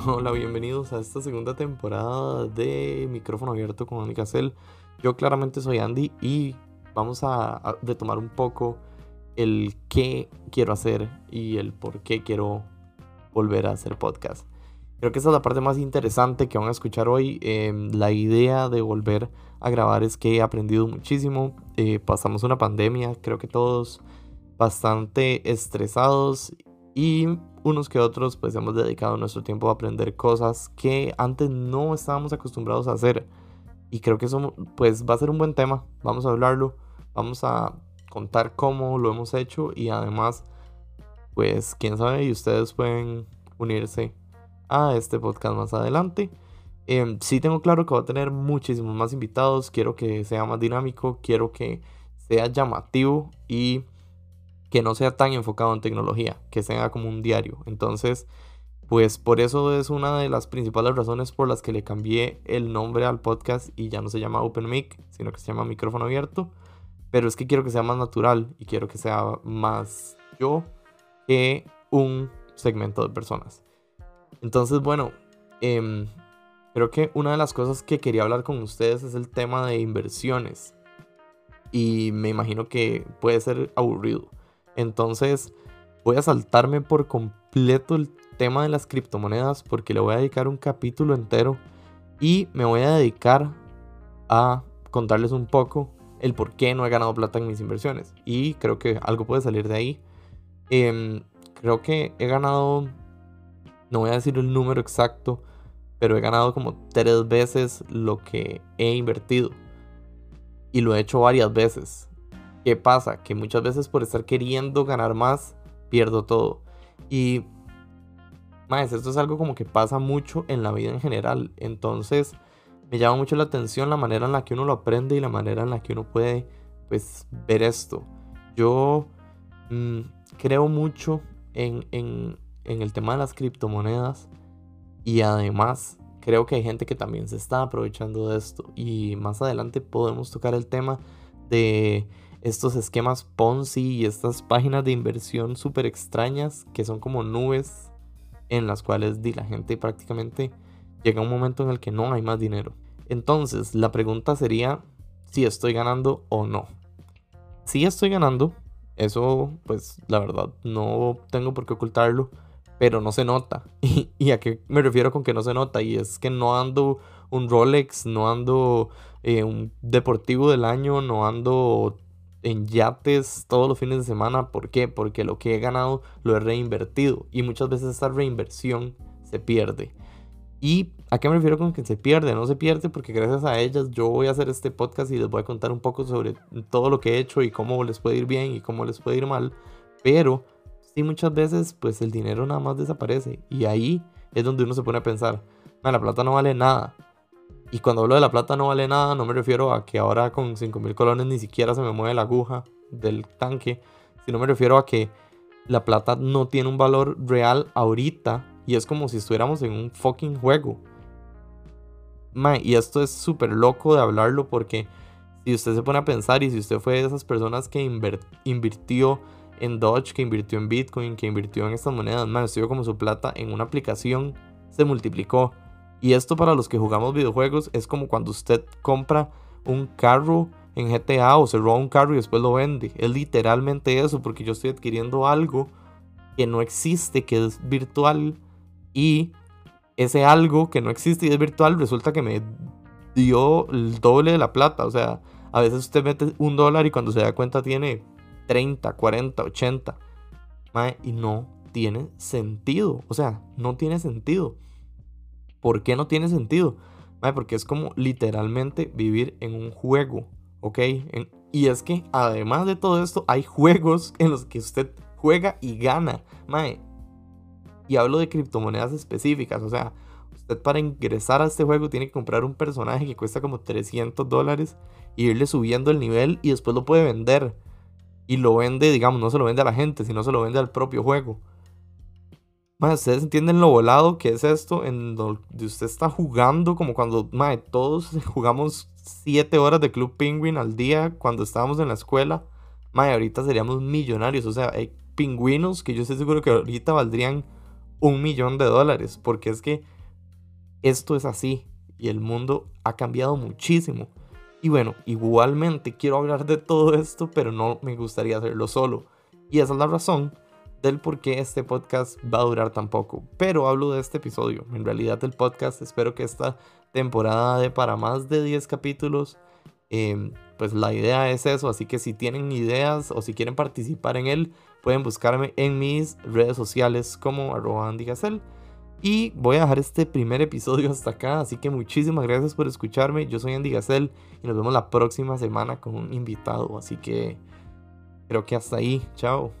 Hola, bienvenidos a esta segunda temporada de Micrófono Abierto con Andy Cassell. Yo claramente soy Andy y vamos a, retomar un poco el qué quiero hacer y el por qué quiero volver a hacer podcast. Creo que esa es la parte más interesante que van a escuchar hoy. Em, la idea de volver a grabar es que he aprendido muchísimo. Eh, pasamos una pandemia, creo que todos bastante estresados y unos que otros pues hemos dedicado nuestro tiempo a aprender cosas que antes no estábamos acostumbrados a hacer. Y creo que eso pues va a ser un buen tema. Vamos a hablarlo, vamos a contar cómo lo hemos hecho y además pues quién sabe y ustedes pueden unirse a este podcast más adelante. Eh, sí tengo claro que va a tener muchísimos más invitados, quiero que sea más dinámico, quiero que sea llamativo y que no sea tan enfocado en tecnología, que sea como un diario. Entonces, pues por eso es una de las principales razones por las que le cambié el nombre al podcast y ya no se llama Open Mic, sino que se llama micrófono abierto. Pero es que quiero que sea más natural y quiero que sea más yo que un segmento de personas. Entonces, bueno, em, creo que una de las cosas que quería hablar con ustedes es el tema de inversiones. Y me imagino que puede ser aburrido. Entonces, voy a saltarme por completo el tema de las criptomonedas porque le voy a dedicar un capítulo entero y me voy a dedicar a contarles un poco el por qué no he ganado plata en mis inversiones. Y creo que algo puede salir de ahí. Em, creo que he ganado no voy a decir el número exacto, pero he ganado como tres veces lo que he invertido. Y lo he hecho varias veces. ¿Qué pasa? Que muchas veces por estar queriendo ganar más, pierdo todo. Y, más, esto es algo como que pasa mucho en la vida en general. Entonces, me llama mucho la atención la manera en la que uno lo aprende y la manera en la que uno puede, pues, ver esto. Yo mm, creo mucho en, en en el tema de las criptomonedas y además creo que hay gente que también se está aprovechando de esto y más adelante podemos tocar el tema de estos esquemas Ponzi y estas páginas de inversión súper extrañas que son como nubes en las cuales la gente prácticamente llega un momento en el que no hay más dinero. Entonces la pregunta sería si estoy ganando o no. Si estoy ganando, eso pues la verdad no tengo por qué ocultarlo pero no se nota. ¿Y, a qué me refiero con que no se nota? Y es que no ando un Rolex, no ando eh, un deportivo del año, no ando en yates todos los fines de semana. ¿Por qué? Porque lo que he ganado lo he reinvertido. Y muchas veces esa reinversión se pierde. ¿Y a qué me refiero con que se pierde? No se pierde porque gracias a ellas yo voy a hacer este podcast y les voy a contar un poco sobre todo lo que he hecho y cómo les puede ir bien y cómo les puede ir mal. Pero sí muchas veces pues el dinero nada más desaparece y ahí es donde uno se pone a pensar, la plata no vale nada. Y cuando hablo de la plata no vale nada, no me refiero a que ahora con 5 mil colones ni siquiera se me mueve la aguja del tanque, sino me refiero a que la plata no tiene un valor real ahorita y es como si estuviéramos en un fucking juego. y esto es súper loco de hablarlo porque si usted se pone a pensar y si usted fue de esas personas que invirtió en Dodge, que invirtió en Bitcoin, que invirtió en estas monedas, estuvo como su plata en una aplicación se multiplicó. Y esto para los que jugamos videojuegos es como cuando usted compra un carro en GTA o se roba un carro y después lo vende. Es literalmente eso, porque yo estoy adquiriendo algo que no existe, que es virtual, y ese algo que no existe y es virtual resulta que me dio el doble de la plata. O sea, a veces usted mete un dólar y cuando se da cuenta tiene 30, 40, 80. y no tiene sentido. O sea, no tiene sentido. ¿Por qué no tiene sentido? porque es como literalmente vivir en un juego. ¿Ok? y es que además de todo esto, hay juegos en los que usted juega y gana. y hablo de criptomonedas específicas. O sea, usted para ingresar a este juego tiene que comprar un personaje que cuesta como 300 dólares y irle subiendo el nivel y después lo puede vender y lo vende, digamos, no se lo vende a la gente, sino se lo vende al propio juego. Más, ustedes entienden lo volado que es esto, en donde usted está jugando, como cuando, madre, todos jugamos 7 horas de Club Penguin al día cuando estábamos en la escuela. Madre, ahorita seríamos millonarios, o sea, hay pingüinos que yo estoy seguro que ahorita valdrían un millón de dólares, porque es que esto es así y el mundo ha cambiado muchísimo. Y bueno, igualmente quiero hablar de todo esto, pero no me gustaría hacerlo solo. Y esa es la razón del por qué este podcast va a durar tan poco. Pero hablo de este episodio. En realidad el podcast espero que esta temporada de para más de 10 capítulos. Em, pues la idea es eso. Así que si tienen ideas o si quieren participar en él, pueden buscarme en mis redes sociales como y voy a dejar este primer episodio hasta acá, así que muchísimas gracias por escucharme. Yo soy Andy Gacel y nos vemos la próxima semana con un invitado, así que creo que hasta ahí. Chao.